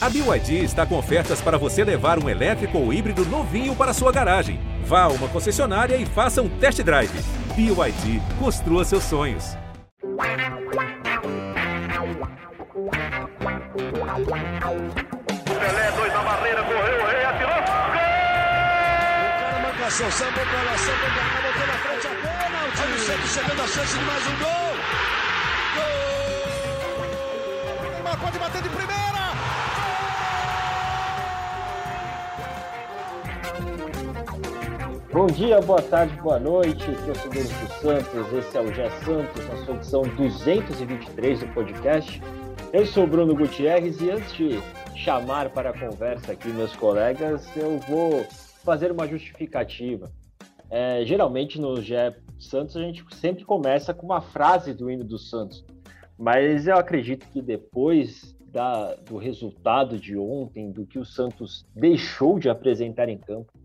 A BYD está com ofertas para você levar um elétrico ou híbrido novinho para sua garagem. Vá a uma concessionária e faça um test drive. BYD, construa seus sonhos. Pelé, dois na barreira, correu, o rei atirou. Gol! O cara marcação, samba pra lá, samba pra cá, botou na frente a pênalti. Olha o Santos chegando a chance de mais um gol. Gol! O Neymar pode bater de primeira. Bom dia, boa tarde, boa noite, torcedores do Santos. Esse é o Gé Santos, na sua edição 223 do podcast. Eu sou o Bruno Gutierrez e antes de chamar para a conversa aqui meus colegas, eu vou fazer uma justificativa. É, geralmente no Gé Santos a gente sempre começa com uma frase do hino do Santos, mas eu acredito que depois da, do resultado de ontem, do que o Santos deixou de apresentar em campo,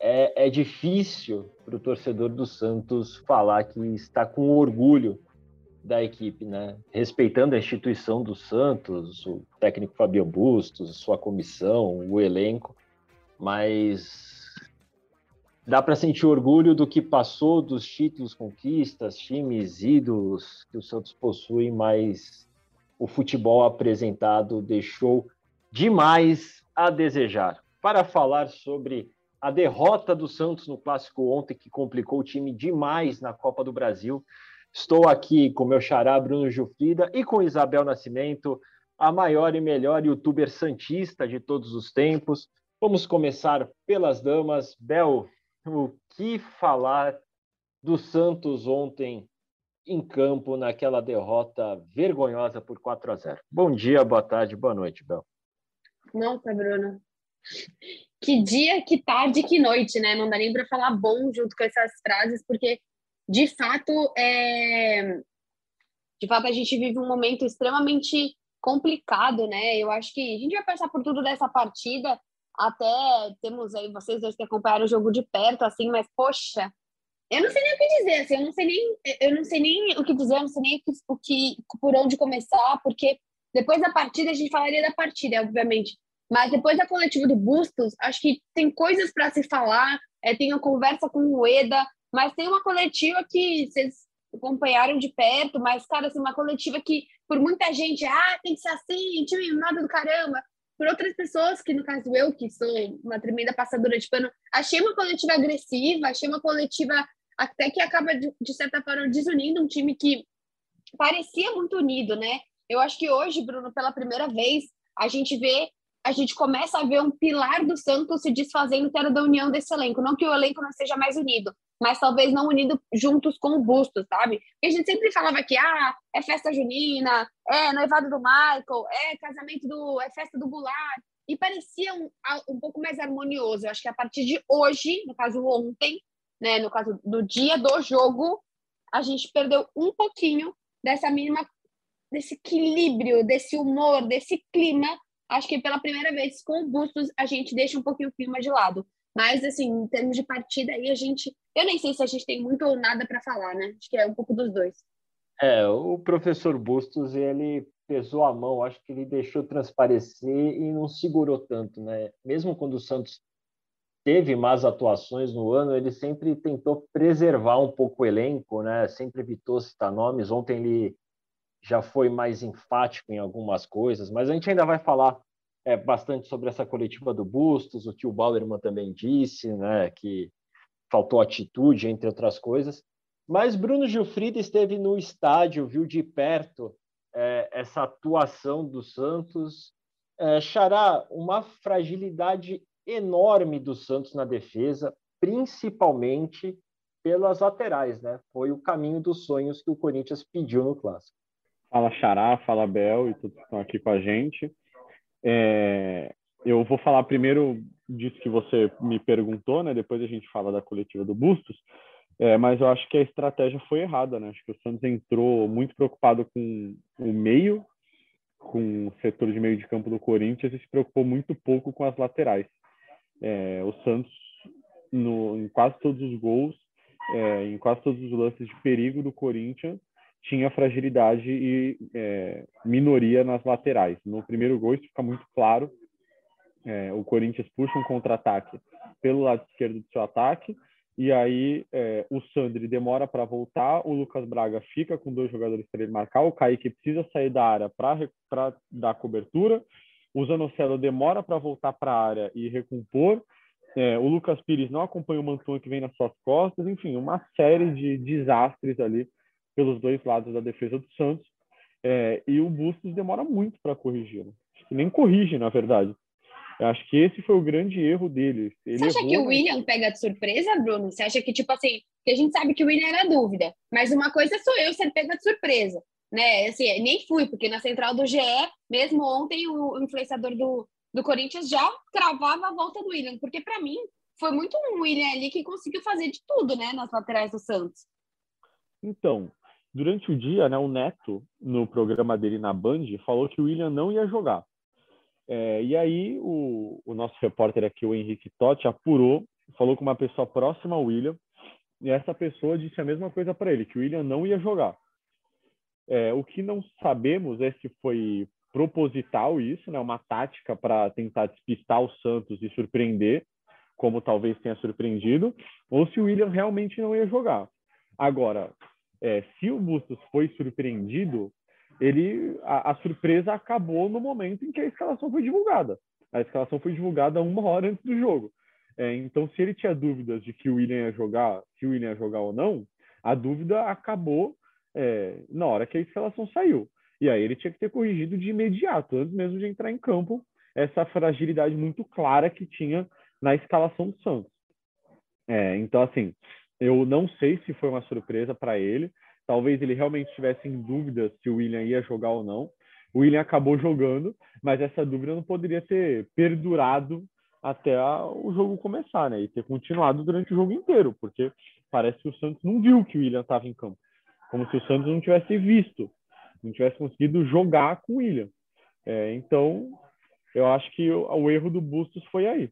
é, é difícil para o torcedor do Santos falar que está com orgulho da equipe, né? Respeitando a instituição do Santos, o técnico Fabian Bustos, sua comissão, o elenco, mas dá para sentir orgulho do que passou, dos títulos, conquistas, times, ídolos que o Santos possui, mas o futebol apresentado deixou demais a desejar. Para falar sobre a derrota do Santos no clássico ontem, que complicou o time demais na Copa do Brasil. Estou aqui com meu xará Bruno Jufrida e com Isabel Nascimento, a maior e melhor youtuber santista de todos os tempos. Vamos começar pelas damas. Bel, o que falar do Santos ontem em campo naquela derrota vergonhosa por 4 a 0? Bom dia, boa tarde, boa noite, Bel. Nossa, Bruno que dia, que tarde, que noite, né? Não dá nem para falar bom junto com essas frases, porque de fato é de fato a gente vive um momento extremamente complicado, né? Eu acho que a gente vai passar por tudo dessa partida, até temos aí vocês dois que acompanharam o jogo de perto assim, mas poxa, eu não sei nem o que dizer, assim, eu não sei nem eu não sei nem o que dizer, eu não sei nem o que, por onde começar, porque depois da partida a gente falaria da partida, obviamente, mas depois da coletiva do Bustos, acho que tem coisas para se falar. É, tem uma conversa com o Eda, mas tem uma coletiva que vocês acompanharam de perto, mas, cara, assim, uma coletiva que, por muita gente, ah, tem que ser assim, time nada do caramba. Por outras pessoas, que no caso eu, que sou uma tremenda passadora de pano, achei uma coletiva agressiva, achei uma coletiva até que acaba, de, de certa forma, desunindo um time que parecia muito unido, né? Eu acho que hoje, Bruno, pela primeira vez, a gente vê a gente começa a ver um pilar do Santos se desfazendo, que era da união desse elenco. Não que o elenco não seja mais unido, mas talvez não unido juntos com o Bustos, sabe? Porque a gente sempre falava que ah, é festa junina, é noivado do Michael, é casamento do. é festa do Goulart. E parecia um, um pouco mais harmonioso. Eu acho que a partir de hoje, no caso ontem, né, no caso do dia do jogo, a gente perdeu um pouquinho dessa mínima desse equilíbrio, desse humor, desse clima acho que pela primeira vez com o Bustos a gente deixa um pouquinho o clima de lado. Mas, assim, em termos de partida aí, a gente. Eu nem sei se a gente tem muito ou nada para falar, né? Acho que é um pouco dos dois. É, o professor Bustos, ele pesou a mão, acho que ele deixou transparecer e não segurou tanto, né? Mesmo quando o Santos teve más atuações no ano, ele sempre tentou preservar um pouco o elenco, né? Sempre evitou citar nomes. Ontem ele já foi mais enfático em algumas coisas, mas a gente ainda vai falar é, bastante sobre essa coletiva do Bustos, o tio Bauerman também disse, né, que faltou atitude, entre outras coisas. Mas Bruno Gilfrida esteve no estádio, viu de perto é, essa atuação do Santos. É, Xará, uma fragilidade enorme do Santos na defesa, principalmente pelas laterais, né? Foi o caminho dos sonhos que o Corinthians pediu no clássico. Fala Xará, fala Bel e todos que estão aqui com a gente. É, eu vou falar primeiro disso que você me perguntou, né? Depois a gente fala da coletiva do Bustos. É, mas eu acho que a estratégia foi errada, né? Acho que o Santos entrou muito preocupado com o meio, com o setor de meio de campo do Corinthians e se preocupou muito pouco com as laterais. É, o Santos, no, em quase todos os gols, é, em quase todos os lances de perigo do Corinthians, tinha fragilidade e é, minoria nas laterais. No primeiro gol isso fica muito claro. É, o Corinthians puxa um contra-ataque pelo lado esquerdo do seu ataque e aí é, o Sandri demora para voltar, o Lucas Braga fica com dois jogadores para ele marcar, o Kaique precisa sair da área para dar cobertura, o Zanocelo demora para voltar para a área e recompor, é, o Lucas Pires não acompanha o Mantua que vem nas suas costas, enfim, uma série de desastres ali pelos dois lados da defesa do Santos, é, e o Bustos demora muito para corrigir, né? nem corrige, na verdade. Eu acho que esse foi o grande erro dele. Ele Você acha errou, que o William pega de surpresa, Bruno? Você acha que, tipo assim, que a gente sabe que o William era dúvida, mas uma coisa sou eu ser pega de surpresa, né? Assim, nem fui, porque na central do GE, mesmo ontem, o influenciador do, do Corinthians já cravava a volta do William, porque para mim foi muito um William ali que conseguiu fazer de tudo, né, nas laterais do Santos. Então, durante o dia, né, o Neto, no programa dele na Band, falou que o William não ia jogar. É, e aí o, o, nosso repórter aqui, o Henrique Totti, apurou, falou com uma pessoa próxima ao William, e essa pessoa disse a mesma coisa para ele, que o William não ia jogar. É, o que não sabemos é se foi proposital isso, né, uma tática para tentar despistar o Santos e surpreender, como talvez tenha surpreendido, ou se o William realmente não ia jogar. Agora, é, se o Bustos foi surpreendido, ele a, a, surpresa acabou no momento em que a escalação foi divulgada. A escalação foi divulgada uma hora antes do jogo. É, então, se ele tinha dúvidas de que o William ia jogar, se o William ia jogar ou não, a dúvida acabou é, na hora que a escalação saiu. E aí ele tinha que ter corrigido de imediato, antes mesmo de entrar em campo, essa fragilidade muito clara que tinha na escalação do Santos. É, então, assim, eu não sei se foi uma surpresa para ele. Talvez ele realmente tivesse em dúvida se o William ia jogar ou não. O William acabou jogando, mas essa dúvida não poderia ter perdurado até a, o jogo começar, né? E ter continuado durante o jogo inteiro, porque parece que o Santos não viu que o William estava em campo. Como se o Santos não tivesse visto, não tivesse conseguido jogar com o William. É, então, eu acho que o, o, erro do Bustos foi aí.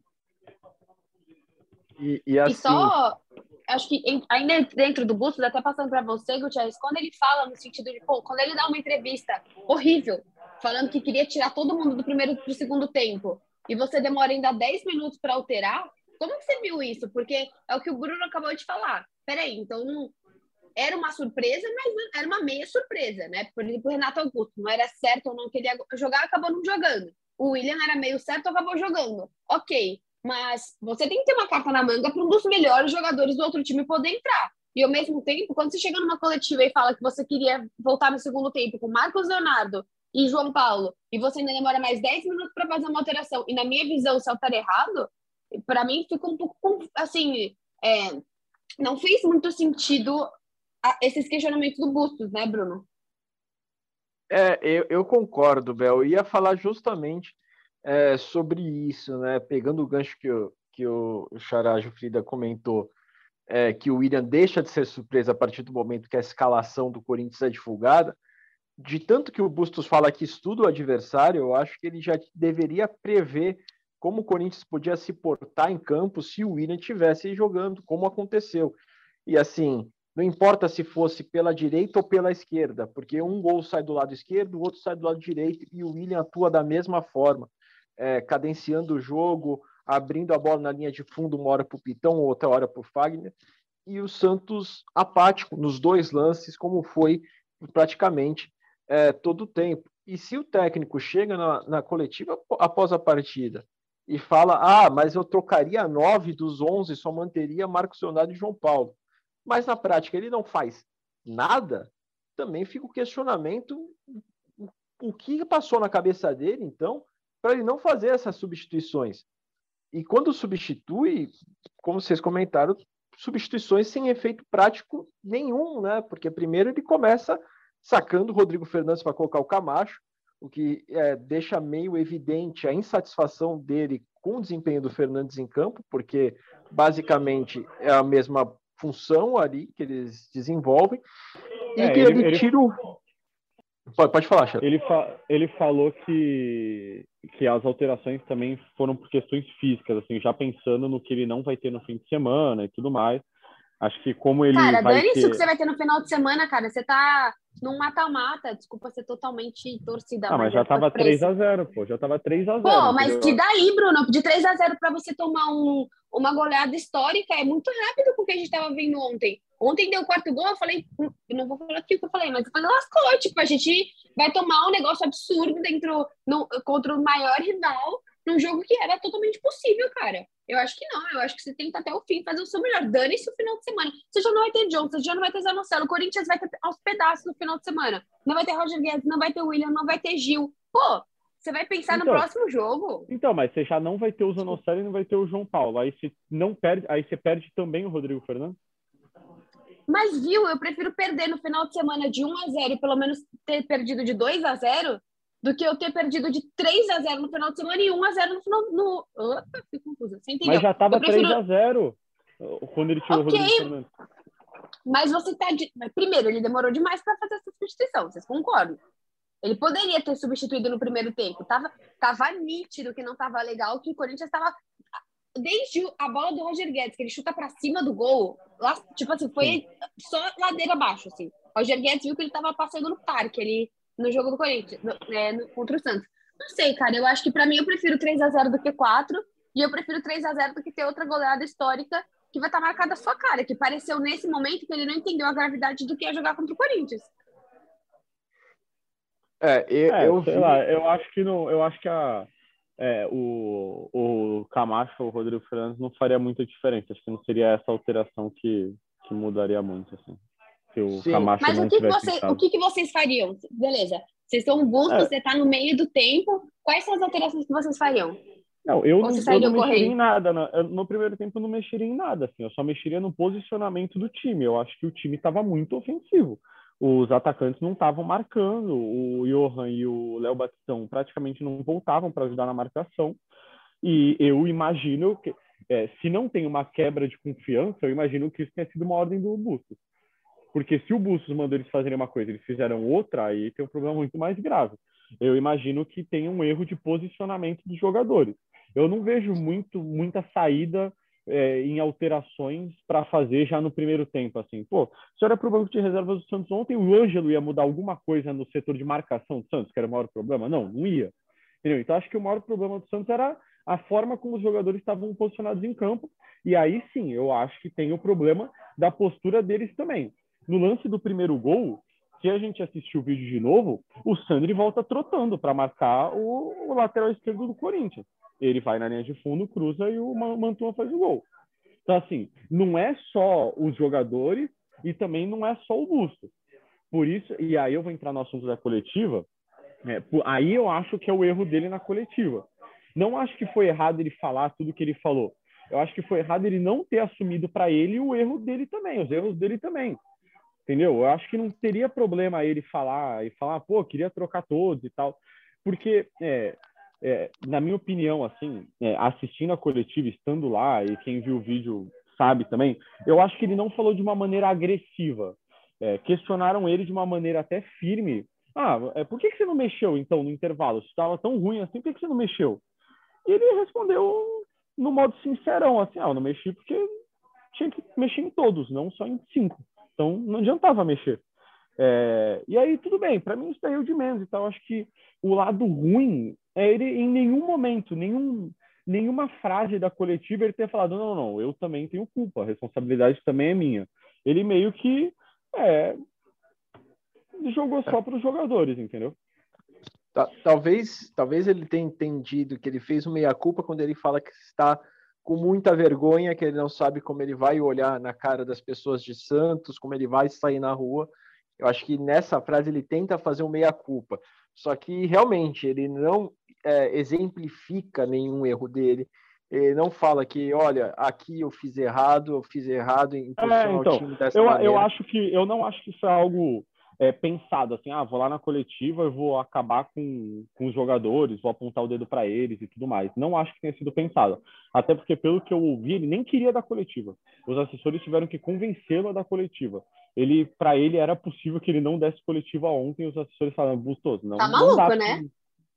E, e, assim... e só acho que ainda dentro do Bustos, até passando para você, Gutierrez, quando ele fala no sentido de, pô, quando ele dá uma entrevista horrível, falando que queria tirar todo mundo do primeiro para o segundo tempo, e você demora ainda 10 minutos para alterar, como que você viu isso? Porque é o que o Bruno acabou de falar. Peraí, então era uma surpresa, mas era uma meia surpresa, né? Por exemplo, o Renato Augusto, não era certo ou não que ele ia jogar, acabou não jogando. O William era meio certo, acabou jogando. Ok, mas você tem que ter uma carta na manga para um dos melhores jogadores do outro time poder entrar. E ao mesmo tempo, quando você chega numa coletiva e fala que você queria voltar no segundo tempo com Marcos Leonardo e João Paulo, e você ainda demora mais 10 minutos para fazer uma alteração, e na minha visão, se alterar errado, para mim ficou um pouco assim. É, não fez muito sentido esses questionamentos do Bustos, né, Bruno? É, eu, eu concordo, Bel. Eu ia falar justamente é, sobre isso, né? Pegando o gancho que, o, que o Xará Frida comentou, é, que o William deixa de ser surpresa a partir do momento que a escalação do Corinthians é divulgada, de tanto que o Bustos fala que estuda o adversário, eu acho que ele já deveria prever como o Corinthians podia se portar em campo se o William estivesse jogando, como aconteceu. E assim, não importa se fosse pela direita ou pela esquerda, porque um gol sai do lado esquerdo, o outro sai do lado direito e o William atua da mesma forma é, cadenciando o jogo, abrindo a bola na linha de fundo uma hora para o Pitão, outra hora para o Fagner, e o Santos apático nos dois lances, como foi praticamente é, todo o tempo. E se o técnico chega na, na, coletiva após a partida e fala: Ah, mas eu trocaria nove dos onze, só manteria Marcos Leonardo e João Paulo. Mas na prática ele não faz nada, também fica o questionamento: o que passou na cabeça dele, então, para ele não fazer essas substituições. E quando substitui, como vocês comentaram, substituições sem efeito prático nenhum, né? Porque primeiro ele começa sacando o Rodrigo Fernandes para colocar o Camacho, o que é, deixa meio evidente a insatisfação dele com o desempenho do Fernandes em campo, porque basicamente é a mesma função ali que eles desenvolvem. E é, ele, ele, tira o. Pode, pode falar, Chá. Ele, fa ele falou que, que as alterações também foram por questões físicas, assim, já pensando no que ele não vai ter no fim de semana e tudo mais. Acho que como ele cara, vai dane ter... isso que você vai ter no final de semana, cara. Você tá num mata-mata, desculpa ser totalmente torcida. Ah, mas já tava preço. 3x0, pô. Já tava 3x0. Pô, mas entendeu? de daí, Bruno, de 3 a 0 para você tomar um, uma goleada histórica é muito rápido com o que a gente tava vendo ontem. Ontem deu o quarto gol, eu falei, eu não vou falar aqui o que eu falei, mas eu falei, lascou, tipo, a gente vai tomar um negócio absurdo dentro, no, contra o maior rival, num jogo que era totalmente possível, cara. Eu acho que não, eu acho que você tenta até o fim fazer o seu melhor. Dane-se o final de semana. Você já não vai ter Johnson, você já não vai ter Zanocelo, o Corinthians vai ter aos pedaços no final de semana. Não vai ter Roger Guedes, não vai ter William, não vai ter Gil. Pô, você vai pensar no Então. próximo jogo. Então, mas você já não vai ter o Zanocelo e não vai ter o João Paulo. Aí você não perde, aí você perde também o Rodrigo Fernandes. Mas, viu, eu prefiro perder no final de semana de 1 a 0 e pelo menos ter perdido de 2 a 0 do que eu ter perdido de 3 a 0 no final de semana e 1 a 0 no final. No... Opa, fiquei confusa. Você entendeu? Mas já tava Eu prefiro- 3x0 quando ele tirou Ok. o Rodrigo Fernandes. Mas você tá. De... mas, Primeiro, ele demorou demais para fazer essa substituição, vocês concordam? Ele poderia ter substituído no primeiro tempo. Tava, tava nítido que não tava legal, que o Corinthians tava. Desde o- a bola do Roger Guedes, que ele chuta para cima do gol, lá, tipo assim, foi só ladeira abaixo, assim. Roger Guedes viu que ele tava passando no parque ali no jogo do Corinthians, no- né, no- contra o Santos. Não sei, cara, eu acho que para mim eu prefiro 3 a 0 do que 4 e eu prefiro 3 a 0 do que ter outra goleada histórica que vai estar marcada a sua cara, que pareceu nesse momento que ele não entendeu a gravidade do que é jogar contra o Corinthians. É, eu, É, eu sei vi- lá, eu acho que não, eu acho que a, é, o, o Camacho ou o Rodrigo Fernandes não faria muita diferença. Acho que não seria essa alteração que, que mudaria muito, assim. Se o Sim. Camacho Mas não o que, tivesse você, o que, que vocês fariam? Beleza, vocês são bustos, É. você tá no meio do tempo. Quais são as alterações que vocês fariam? Não, eu não, eu não mexeria em nada. né? Eu, no primeiro tempo eu não mexeria em nada, assim. Eu só mexeria no posicionamento do time. Eu acho que o time estava muito ofensivo. Os atacantes não estavam marcando. O Johan e o Léo Batistão praticamente não voltavam para ajudar na marcação. E eu imagino que, é, se não tem uma quebra de confiança, eu imagino que isso tenha sido uma ordem do Bustos. Porque se o Bustos mandou eles fazerem uma coisa eles fizeram outra, aí tem um problema muito mais grave. Eu imagino que tem um erro de posicionamento dos jogadores. Eu não vejo muito, muita saída é, em alterações para fazer já no primeiro tempo. Assim, pô, se olha para o banco de reservas do Santos ontem, o Ângelo ia mudar alguma coisa no setor de marcação do Santos, que era o maior problema? Não, não ia. Entendeu? Então, acho que o maior problema do Santos era a forma como os jogadores estavam posicionados em campo. E aí sim, eu acho que tem o problema da postura deles também. No lance do primeiro gol, se a gente assistir o vídeo de novo, o Sandri volta trotando para marcar o, o lateral esquerdo do Corinthians. Ele vai na linha de fundo, cruza e o Ma- Mantua faz o gol. Então, assim, não é só os jogadores e também não é só o Busto. Por isso, e aí eu vou entrar no assunto da coletiva, é, aí eu acho que é o erro dele na coletiva. Não acho que foi errado ele falar tudo que ele falou. Eu acho que foi errado ele não ter assumido para ele o erro dele também, os erros dele também. Entendeu? Eu acho que não teria problema ele falar e falar, pô, queria trocar todos e tal. Porque, é, é, na minha opinião, assim, é, assistindo a coletiva, estando lá, e quem viu o vídeo sabe também, eu acho que ele não falou de uma maneira agressiva. É, questionaram ele de uma maneira até firme. Ah, é, por que, que você não mexeu, então, no intervalo? Se estava tão ruim assim, por que, que você não mexeu? E ele respondeu no modo sincerão, assim, ah, eu não mexi porque tinha que mexer em todos, não só em cinco. Então, não adiantava mexer. É, e aí, tudo bem, para mim isso daí é de menos. Então, acho que o lado ruim é ele, em nenhum momento, nenhum, nenhuma frase da coletiva, ele ter falado: não, não, eu também tenho culpa, a responsabilidade também é minha. Ele meio que é, jogou só para os jogadores, entendeu? Ta- Talvez, talvez ele tenha entendido que ele fez uma meia-culpa quando ele fala que está com muita vergonha, que ele não sabe como ele vai olhar na cara das pessoas de Santos, como ele vai sair na rua. Eu acho que nessa frase ele tenta fazer um meia-culpa. Só que realmente ele não é, exemplifica nenhum erro dele. Ele não fala que, olha, aqui eu fiz errado, eu fiz errado em posicionar então, o time dessa Eu, maneira. eu acho que eu não acho que isso é algo é, pensado assim, ah, vou lá na coletiva, eu vou acabar com, com os jogadores, vou apontar o dedo para eles e tudo mais. Não acho que tenha sido pensado. Até porque, pelo que eu ouvi, ele nem queria dar coletiva. Os assessores tiveram que convencê-lo a dar coletiva. Ele, para ele, era possível que ele não desse coletiva ontem. Os assessores falaram, Bustos, não, Tá não maluco, dá pra- né?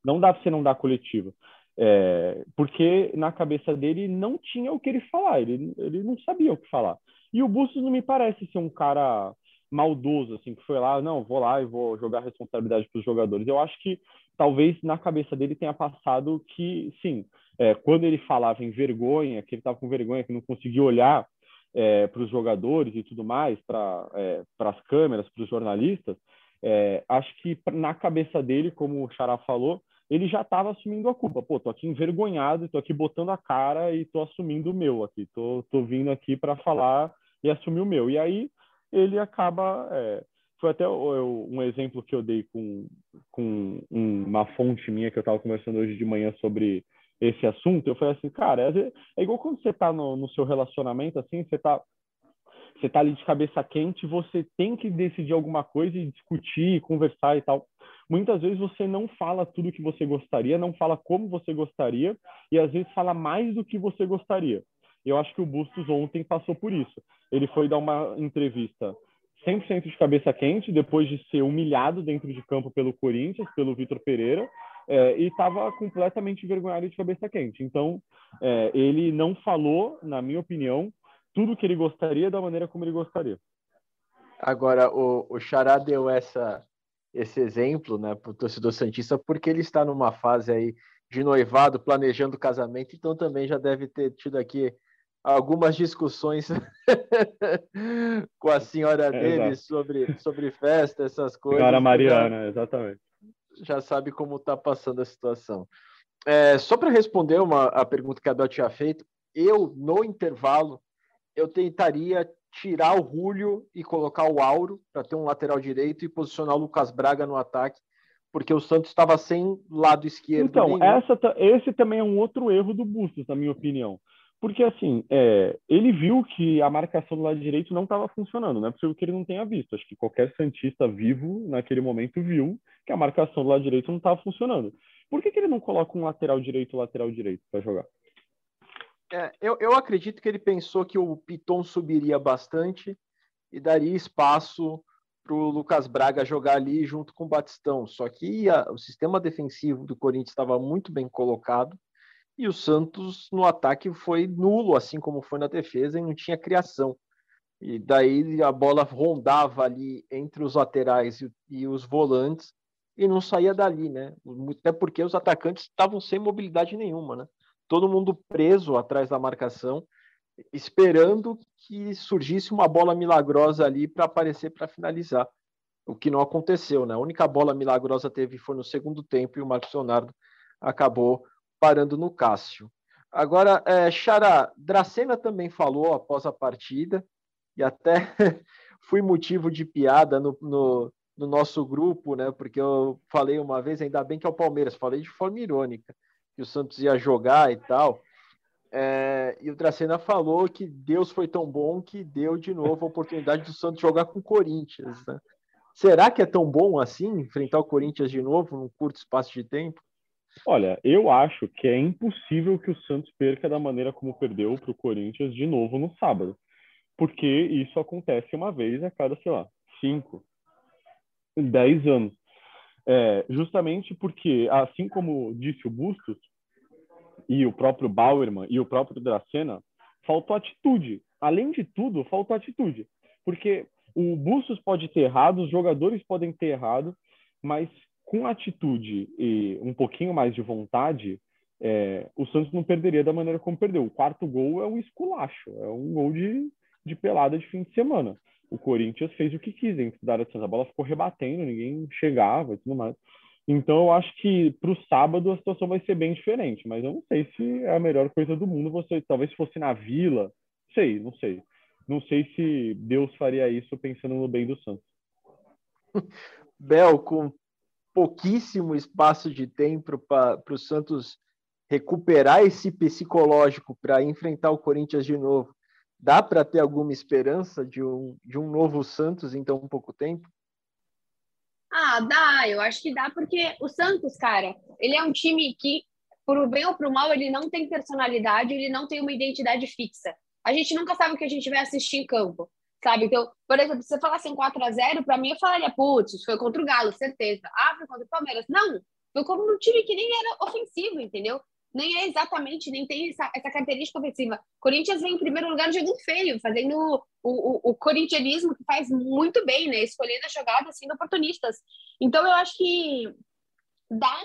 Não dá você não dar coletiva. É, porque na cabeça dele não tinha o que ele falar, ele, ele não sabia o que falar. E o Bustos não me parece ser um cara maldoso, assim, que foi lá, não, vou lá e vou jogar responsabilidade para os jogadores. Eu acho que talvez na cabeça dele tenha passado que, sim, é, quando ele falava em vergonha, que ele estava com vergonha, que não conseguia olhar é, para os jogadores e tudo mais, para é, as câmeras, para os jornalistas, é, acho que na cabeça dele, como o Xará falou, ele já estava assumindo a culpa. Pô, tô aqui envergonhado, tô aqui botando a cara e tô assumindo o meu aqui. Tô, tô vindo aqui para falar e assumir o meu. E aí ele acaba. É, foi até eu, um exemplo que eu dei com, com uma fonte minha que eu estava conversando hoje de manhã sobre esse assunto. Eu falei assim, cara, é, é igual quando você está no, no seu relacionamento, assim, você está você tá ali de cabeça quente, você tem que decidir alguma coisa e discutir, conversar e tal. Muitas vezes você não fala tudo que você gostaria, não fala como você gostaria e às vezes fala mais do que você gostaria. Eu acho que o Bustos ontem passou por isso. Ele foi dar uma entrevista 100% de cabeça quente, depois de ser humilhado dentro de campo pelo Corinthians, pelo Vitor Pereira, é, e estava completamente envergonhado de cabeça quente. Então, é, ele não falou, na minha opinião, tudo que ele gostaria da maneira como ele gostaria. Agora, o, o Xará deu essa, esse exemplo né, para o torcedor Santista, porque ele está numa fase aí de noivado, planejando casamento, então também já deve ter tido aqui algumas discussões com a senhora é, dele sobre, sobre festa, essas coisas. Senhora Mariana, já, exatamente. Já sabe como está passando a situação. É, só para responder uma, a pergunta que a Bel tinha feito, eu, no intervalo, eu tentaria tirar o Rúlio e colocar o Auro para ter um lateral direito e posicionar o Lucas Braga no ataque, porque o Santos estava sem lado esquerdo. Então, essa, esse também é um outro erro do Bustos, na minha opinião. Porque, assim, é, ele viu que a marcação do lado direito não estava funcionando, não é possível que ele não tenha visto. Acho que qualquer Santista vivo, naquele momento, viu que a marcação do lado direito não estava funcionando. Por que, que ele não coloca um lateral direito lateral direito para jogar? É, eu, eu acredito que ele pensou que o Piton subiria bastante e daria espaço para o Lucas Braga jogar ali junto com o Batistão. Só que a, o sistema defensivo do Corinthians estava muito bem colocado e o Santos no ataque foi nulo, assim como foi na defesa, e não tinha criação. E daí a bola rondava ali entre os laterais e, e os volantes e não saía dali, né? Até porque os atacantes estavam sem mobilidade nenhuma, né? Todo mundo preso atrás da marcação, esperando que surgisse uma bola milagrosa ali para aparecer para finalizar. O que não aconteceu, né? A única bola milagrosa teve foi no segundo tempo e o Marcos Leonardo acabou parando no Cássio. Agora, é, Xará, Dracena também falou após a partida, e até fui motivo de piada no, no, no, nosso grupo, né? Porque eu falei uma vez, ainda bem que é o Palmeiras, falei de forma irônica, que o Santos ia jogar e tal. É, e o Dracena falou que Deus foi tão bom que deu de novo a oportunidade do Santos jogar com o Corinthians. Né? Será que é tão bom assim enfrentar o Corinthians de novo num curto espaço de tempo? Olha, eu acho que é impossível que o Santos perca da maneira como perdeu para o Corinthians de novo no sábado. Porque isso acontece uma vez a cada, sei lá, cinco, dez anos. É, justamente porque, assim como disse o Bustos, e o próprio Bauerman e o próprio Dracena, faltou atitude. Além de tudo, faltou atitude. Porque o Bustos pode ter errado, os jogadores podem ter errado, mas com atitude e um pouquinho mais de vontade, é, o Santos não perderia da maneira como perdeu. O quarto gol é um esculacho, é um gol de, de pelada de fim de semana. O Corinthians fez o que quis dentro da área de Santos. A bola ficou rebatendo, ninguém chegava e tudo mais. Então eu acho que para o sábado a situação vai ser bem diferente, mas eu não sei se é a melhor coisa do mundo. Você talvez fosse na Vila, sei, não sei. Não sei se Deus faria isso pensando no bem do Santos. Bel, com pouquíssimo espaço de tempo para o Santos recuperar esse psicológico para enfrentar o Corinthians de novo. Dá para ter alguma esperança de um, de um novo Santos em tão pouco tempo? Ah, dá, eu acho que dá, porque o Santos, cara, ele é um time que, por bem ou por mal, ele não tem personalidade, ele não tem uma identidade fixa. A gente nunca sabe o que a gente vai assistir em campo sabe? Então, por exemplo, se você falasse em 4 a 0 para mim eu falaria, putz, foi contra o Galo, certeza. Ah, foi contra o Palmeiras. Não, foi como um time que nem era ofensivo, entendeu? nem é exatamente, nem tem essa, essa característica ofensiva. Corinthians vem em primeiro lugar jogando feio, fazendo o, o, o corintianismo que faz muito bem, né? Escolhendo as jogadas, sendo oportunistas. Então eu acho que dá,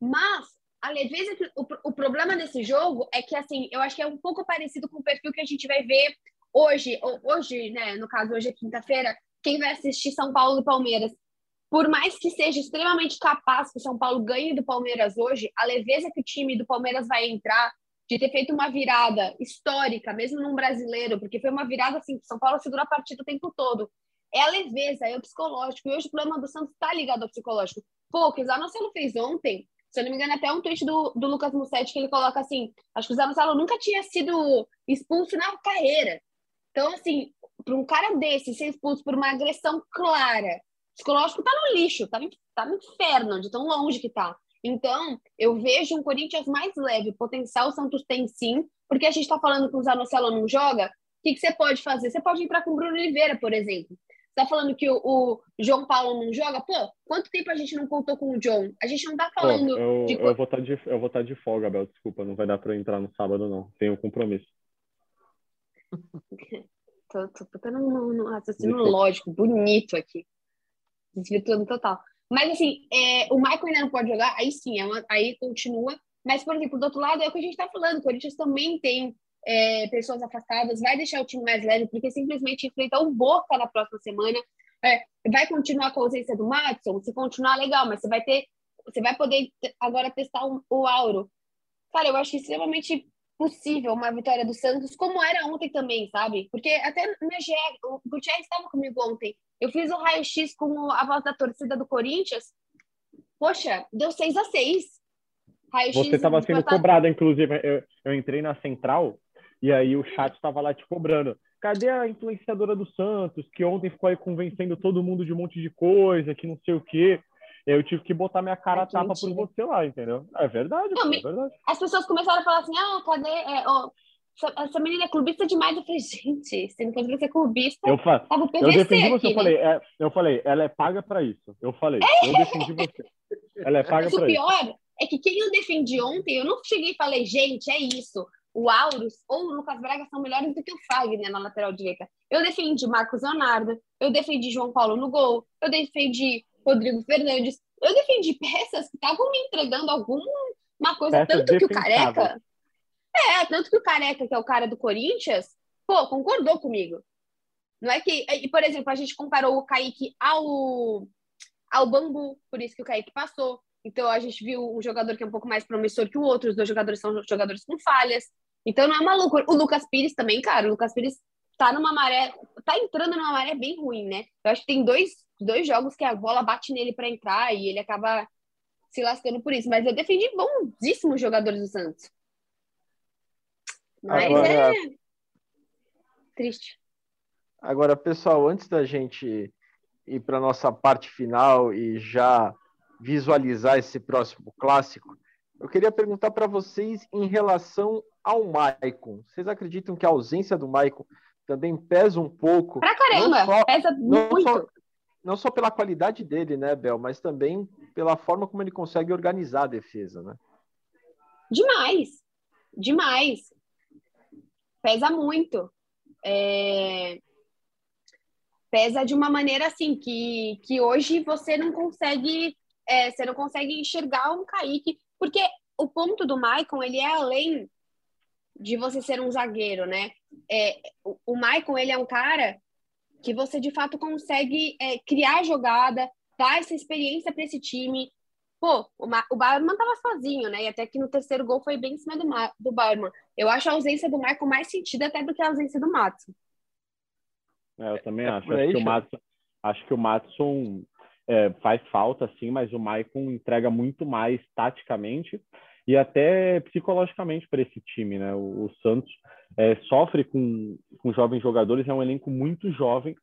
mas a leveza, o, o problema desse jogo é que, assim, eu acho que é um pouco parecido com o perfil que a gente vai ver hoje, hoje, né? No caso, hoje é quinta-feira, quem vai assistir São Paulo e Palmeiras por mais que seja extremamente capaz que o São Paulo ganhe do Palmeiras hoje, a leveza que o time do Palmeiras vai entrar de ter feito uma virada histórica, mesmo num brasileiro, porque foi uma virada assim que o São Paulo segurou a partida o tempo todo. É a leveza, é o psicológico. E hoje o problema do Santos está ligado ao psicológico. Pô, o que o Zanocelo fez ontem, se eu não me engano, até um tweet do, do Lucas Mussetti que ele coloca assim: acho que o Zanocelo nunca tinha sido expulso na carreira. Então, assim, para um cara desse ser expulso por uma agressão clara, psicológico tá no lixo, tá no, tá no inferno, de tão longe que tá. Então, eu vejo um Corinthians mais leve. Potencial o Santos tem sim, porque a gente está falando que o Zanocelo não joga. O que, você pode fazer? Você pode entrar com o Bruno Oliveira, por exemplo. Você tá falando que o, o, João Paulo não joga? Pô, quanto tempo a gente não contou com o John? A gente não tá falando. Pô, eu, de... eu, vou estar tá de, eu vou estar tá de folga, Abel. Desculpa, não vai dar para entrar no sábado, não. Tenho um compromisso. tô, tô, tendo um, um raciocínio lógico, bonito aqui desvirtuando total. Mas assim, é, o Michael ainda não pode jogar, aí sim, é uma, aí continua. Mas, por exemplo, do outro lado, é o que a gente está falando, o Corinthians também tem é, pessoas afastadas, vai deixar o time mais leve, porque simplesmente enfrenta o Boca na próxima semana. É, vai continuar com a ausência do Matson, se continuar, legal, mas você vai ter, você vai poder agora testar o, o Auro. Cara, eu acho extremamente possível uma vitória do Santos, como era ontem também, sabe? Porque até na GE, o Gutierrez estava comigo ontem. Eu fiz o raio-x com a voz da torcida do Corinthians. Poxa, deu 6 a 6 Você estava sendo cobrado, inclusive. Eu, eu entrei na central e aí o chat estava lá te cobrando. Cadê a influenciadora do Santos, que ontem ficou aí convencendo todo mundo de um monte de coisa, que não sei o quê? Eu tive que botar minha cara a tapa por você lá, entendeu? É verdade, não, é verdade. As pessoas começaram a falar assim, ah, cadê... É, ó, essa menina é clubista demais. Eu falei, gente, se não fosse ser clubista, eu, fa... eu defendi você, aqui, eu, né? falei, é, eu falei, ela é paga para isso. Eu falei, é. eu defendi você. Ela é paga para isso. O pior é que quem eu defendi ontem, eu não cheguei e falei, gente, é isso. O Aurus ou o Lucas Braga são melhores do que o Fagner na lateral direita. Eu defendi Marcos Leonardo, eu defendi João Paulo no gol, eu defendi Rodrigo Fernandes. Eu defendi peças que estavam me entregando alguma coisa, peças tanto que o Careca. É, tanto que o Careca, que é o cara do Corinthians, pô, concordou comigo. Não é que. E, por exemplo, a gente comparou o Kaique ao, ao Bambu, por isso que o Kaique passou. Então a gente viu um jogador que é um pouco mais promissor que o outro, os dois jogadores são jogadores com falhas. Então não é maluco. O Lucas Pires também, cara, o Lucas Pires tá numa maré, tá entrando numa maré bem ruim, né? Eu acho que tem dois dois jogos que a bola bate nele para entrar e ele acaba se lascando por isso. Mas eu defendi bondíssimos jogadores do Santos. Mas Agora... é triste. Agora, pessoal, antes da gente ir para nossa parte final e já visualizar esse próximo clássico, eu queria perguntar para vocês em relação ao Maicon. Vocês acreditam que a ausência do Maicon também pesa um pouco? Pra caramba, só, pesa muito. Só, não só pela qualidade dele, né, Bel, mas também pela forma como ele consegue organizar a defesa, né? Demais, demais. Pesa muito. É... Pesa de uma maneira assim que, que hoje você não consegue é, você não consegue enxergar um Kaique, porque o ponto do Maicon ele é além de você ser um zagueiro, né? É, o, o Maicon ele é um cara que você de fato consegue é, criar jogada, dar essa experiência para esse time. Pô, o, Ma o Barman tava sozinho, né? E até que no terceiro gol foi bem em cima do, do Barman. Eu acho a ausência do Marco mais sentido até do que a ausência do Matson. É, eu também é, acho. Acho que, o Matson, acho que o Matson é, faz falta, sim, mas o Maicon entrega muito mais taticamente e até psicologicamente para esse time, né? O, o Santos é, sofre com, com jovens jogadores, é um elenco muito jovem,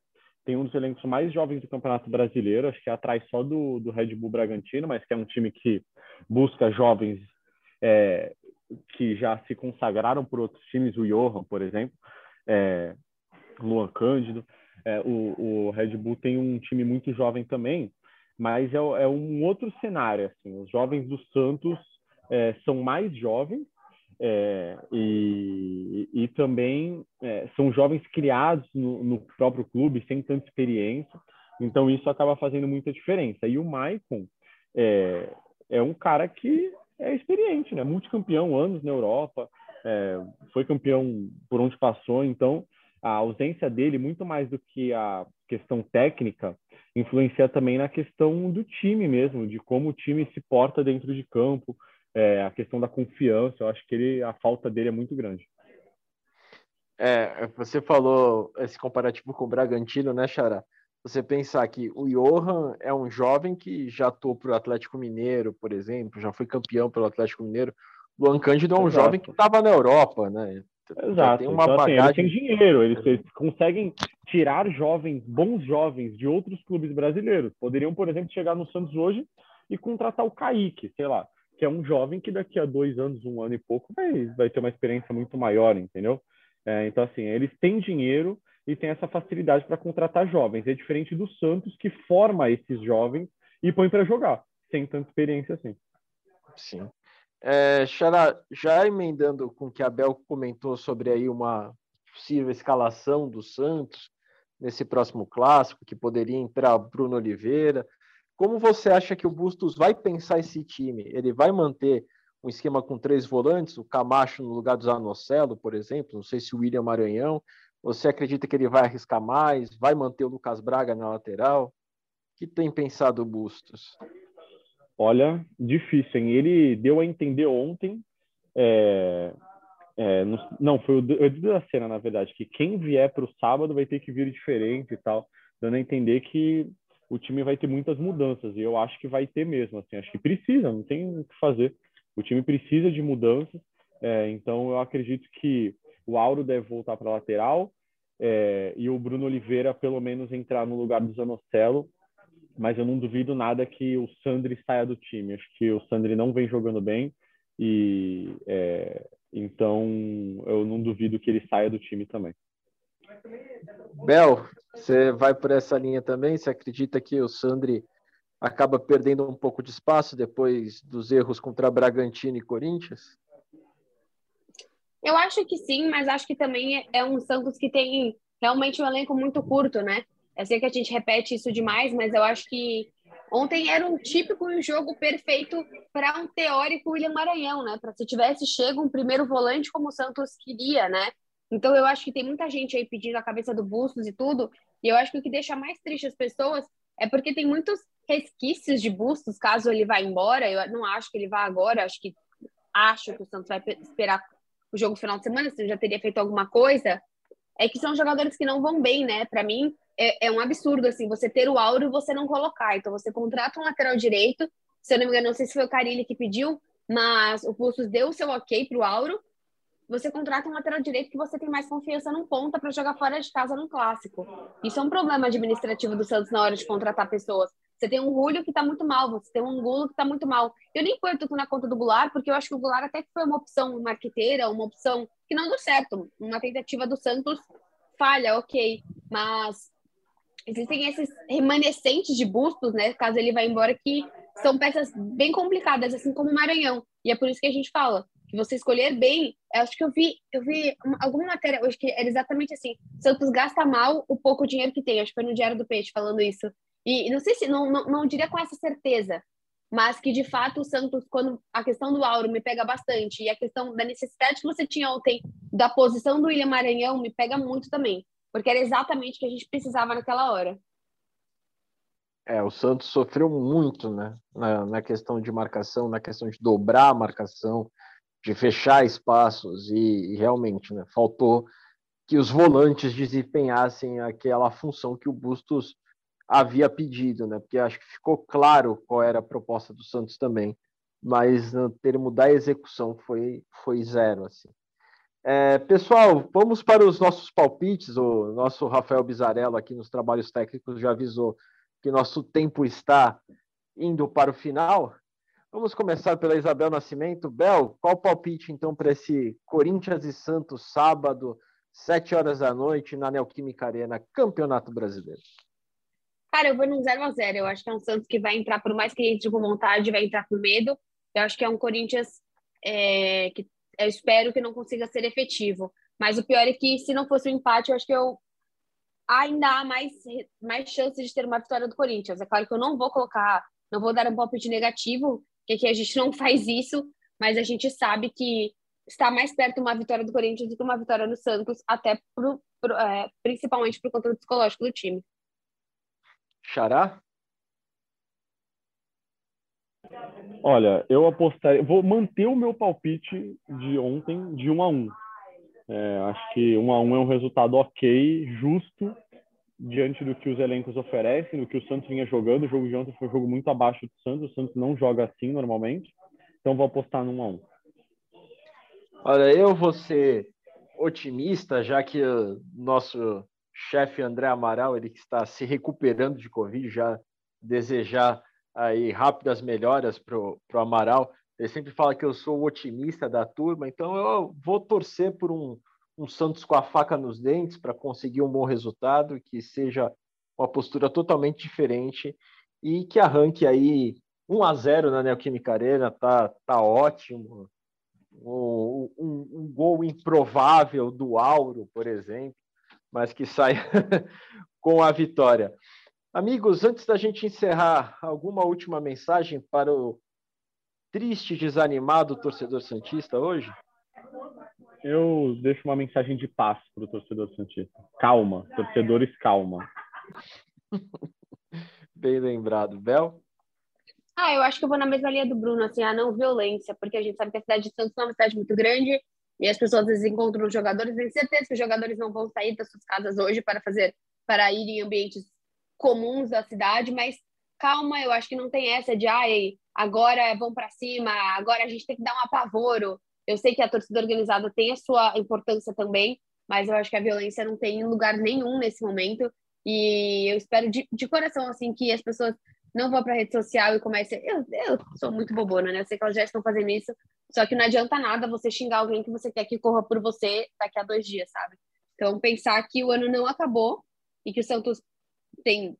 tem um dos elencos mais jovens do Campeonato Brasileiro, acho que é atrás só do, do Red Bull Bragantino, mas que é um time que busca jovens é, que já se consagraram por outros times, o Johan, por exemplo, é, Luan Cândido. É, o, o Red Bull tem um time muito jovem também, mas é, é um outro cenário. Assim, os jovens do Santos é, são mais jovens é, e, e, também é, são jovens criados no, no, próprio clube, sem tanta experiência. Então, isso acaba fazendo muita diferença. E o Maicon é, é um cara que é experiente, né? Multicampeão, anos na Europa, é, foi campeão por onde passou. Então, a ausência dele, muito mais do que a questão técnica, influencia também na questão do time mesmo, de como o time se porta dentro de campo, é, a questão da confiança. Eu acho que ele, a falta dele é muito grande. É, você falou esse comparativo com o Bragantino, né, Xará? Você pensar que o Johan é um jovem que já atuou para o Atlético Mineiro, por exemplo, já foi campeão pelo Atlético Mineiro. Luan Cândido é um Exato. jovem que estava na Europa, né? Exato. Tem uma então, bagagem... assim, eles têm dinheiro, eles, eles, conseguem tirar jovens, bons jovens, de outros clubes brasileiros. Poderiam, por exemplo, chegar no Santos hoje e contratar o Kaique, sei lá, que é um jovem que daqui a dois anos, um ano e pouco, vai, vai ter uma experiência muito maior, entendeu? É, então, assim, eles têm dinheiro e têm essa facilidade para contratar jovens. É diferente do Santos, que forma esses jovens e põe para jogar, sem tanta experiência assim. Sim. É, Xará, já emendando com o que a Bel comentou sobre aí uma possível escalação do Santos nesse próximo clássico, que poderia entrar Bruno Oliveira, como você acha que o Bustos vai pensar esse time? Ele vai manter um esquema com três volantes, o Camacho no lugar do Zanocelo, por exemplo, não sei se o William Maranhão. Você acredita que ele vai arriscar mais? Vai manter o Lucas Braga na lateral? O que tem pensado o Bustos? Olha, difícil, hein? Ele deu a entender ontem, é, é, não, foi o Edu da cena, na verdade, que quem vier para o sábado vai ter que vir diferente e tal, dando a entender que o time vai ter muitas mudanças. E eu acho que vai ter mesmo. Assim, acho que precisa, não tem o que fazer. O time precisa de mudanças. É, então eu acredito que o Auro deve voltar para lateral é, e o Bruno Oliveira pelo menos entrar no lugar do Zanocelo. Mas eu não duvido nada que o Sandri saia do time. Acho que o Sandri não vem jogando bem e é, então eu não duvido que ele saia do time também. Bel, você vai por essa linha também? Você acredita que o Sandri acaba perdendo um pouco de espaço depois dos erros contra Bragantino e Corinthians? Eu acho que sim, mas acho que também é um Santos que tem realmente um elenco muito curto, né? Eu sei que a gente repete isso demais, mas eu acho que ontem era um típico jogo perfeito para um teórico William Maranhão, né? Para se tivesse chego um primeiro volante como o Santos queria, né? Então eu acho que tem muita gente aí pedindo a cabeça do Bustos e tudo, e eu acho que o que deixa mais triste as pessoas é porque tem muitos resquícios de Bustos caso ele vá embora. Eu não acho que ele vá agora, acho que acho que o Santos vai esperar o jogo final de semana, se já teria feito alguma coisa. É que são jogadores que não vão bem, né? Para mim é, é, um absurdo assim, você ter o Auro e você não colocar. Então você contrata um lateral direito, se eu não me engano, não sei se foi o Carilli que pediu, mas o Bustos deu o seu ok para o Auro você contrata um lateral direito que você tem mais confiança num ponta para jogar fora de casa num clássico. Isso é um problema administrativo do Santos na hora de contratar pessoas. Você tem um Julio que está muito mal, você tem um Angulo que está muito mal. Eu nem ponho tudo na conta do Goulart, porque eu acho que o Goulart até foi uma opção marqueteira, uma opção que não deu certo. Uma tentativa do Santos falha, ok. Mas existem esses remanescentes de bustos, né? Caso ele vá embora, que são peças bem complicadas, assim como o Maranhão. E é por isso que a gente fala, que você escolher bem, acho que eu vi, eu vi alguma matéria hoje que era exatamente assim, Santos gasta mal o pouco dinheiro que tem, acho que foi no Diário do Peixe falando isso. E não sei se, não, não, não diria com essa certeza, mas que de fato o Santos, quando a questão do Auro me pega bastante, e a questão da necessidade que você tinha ontem da posição do William Maranhão me pega muito também, porque era exatamente o que a gente precisava naquela hora. É, o Santos sofreu muito, né, na, na questão de marcação, na questão de dobrar a marcação, de fechar espaços e, e realmente né, faltou que os volantes desempenhassem aquela função que o Bustos havia pedido, né? Porque acho que ficou claro qual era a proposta do Santos também, mas no termo da execução foi foi zero assim. É, pessoal, vamos para os nossos palpites. O nosso Rafael Bizarello aqui nos trabalhos técnicos já avisou que nosso tempo está indo para o final. Vamos começar pela Isabel Nascimento. Bel, qual o palpite então para esse Corinthians e Santos sábado, sete horas da noite, na Neoquímica Arena, Campeonato Brasileiro? Cara, eu vou no 0 a 0 Eu acho que é um Santos que vai entrar, por mais que entre com vontade, vai entrar com medo. Eu acho que é um Corinthians é, que eu espero que não consiga ser efetivo. Mas o pior é que se não fosse o um empate, eu acho que eu ainda há mais, mais chances de ter uma vitória do Corinthians. É claro que eu não vou colocar, não vou dar um palpite negativo, que aqui a gente não faz isso, mas a gente sabe que está mais perto uma vitória do Corinthians do que uma vitória do Santos, até pro, pro, é, principalmente por conta do psicológico do time. Xará? Olha, eu apostaria, vou manter o meu palpite de ontem de 1 a 1. É, acho que 1 a 1 é um resultado ok, justo diante do que os elencos oferecem, do que o Santos vinha jogando. O jogo de ontem foi um jogo muito abaixo do Santos. O Santos não joga assim normalmente. Então vou apostar no 1 a 1. Olha, eu vou ser otimista, já que o nosso chefe André Amaral, ele está se recuperando de Covid, já desejar aí rápidas melhoras para o Amaral. Ele sempre fala que eu sou o otimista da turma, então eu vou torcer por um, um Santos com a faca nos dentes para conseguir um bom resultado, que seja uma postura totalmente diferente e que arranque aí 1 a 0 na Neoquímica Arena, tá, tá ótimo. Um, um, um gol improvável do Auro, por exemplo, mas que saia com a vitória. Amigos, antes da gente encerrar, alguma última mensagem para o triste desanimado torcedor Santista hoje? Eu deixo uma mensagem de paz para o torcedor Santista. Calma, torcedores, calma. Bem lembrado. Bel? Ah, eu acho que eu vou na mesma linha do Bruno, assim, a não violência, porque a gente sabe que a cidade de Santos é uma cidade muito grande e as pessoas às vezes encontram os jogadores, tenho certeza que os jogadores não vão sair das suas casas hoje para fazer, para ir em ambientes comuns da cidade, mas calma, eu acho que não tem essa de, ai, agora vão para cima, agora a gente tem que dar um apavoro. Eu sei que a torcida organizada tem a sua importância também, mas eu acho que a violência não tem lugar nenhum nesse momento. E eu espero de, de coração, assim, que as pessoas não vão para rede social e comecem. Eu, eu sou muito bobona, né? Eu sei que elas já estão fazendo isso, só que não adianta nada você xingar alguém que você quer que corra por você daqui a dois dias, sabe? Então, pensar que o ano não acabou e que o Santos tem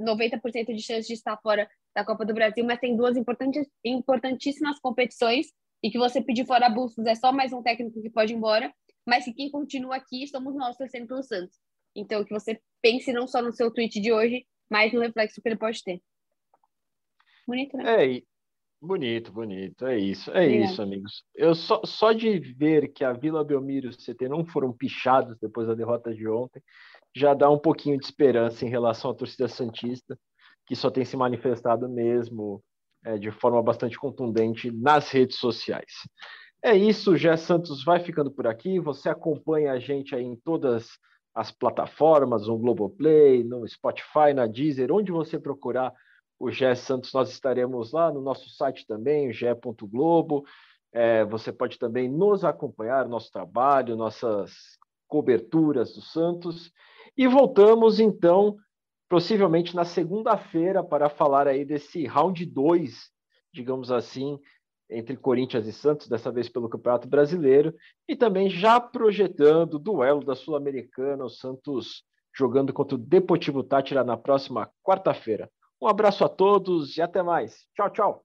90% de chance de estar fora da Copa do Brasil, mas tem duas importantes, importantíssimas competições e que você pedir fora Bustos é só mais um técnico que pode ir embora, mas que quem continua aqui somos nós torcendo pelo Santos. Então, que você pense não só no seu tweet de hoje, mas no reflexo que ele pode ter. Bonito, né? É, bonito, bonito. É isso, é, é. isso, amigos. Eu só, só de ver que a Vila Belmiro e o CT não foram pichados depois da derrota de ontem, já dá um pouquinho de esperança em relação à torcida Santista, que só tem se manifestado mesmo é, de forma bastante contundente nas redes sociais. É isso, Gé Santos vai ficando por aqui. Você acompanha a gente aí em todas as plataformas, no Globoplay, no Spotify, na Deezer, onde você procurar o Gé Santos, nós estaremos lá no nosso site também, gé.globo. É, você pode também nos acompanhar, nosso trabalho, nossas coberturas do Santos. E voltamos então, possivelmente na segunda-feira, para falar aí desse round 2, digamos assim, entre Corinthians e Santos, dessa vez pelo Campeonato Brasileiro, e também já projetando o duelo da Sul-Americana, o Santos jogando contra o Deportivo Tátira na próxima quarta-feira. Um abraço a todos e até mais. Tchau, tchau.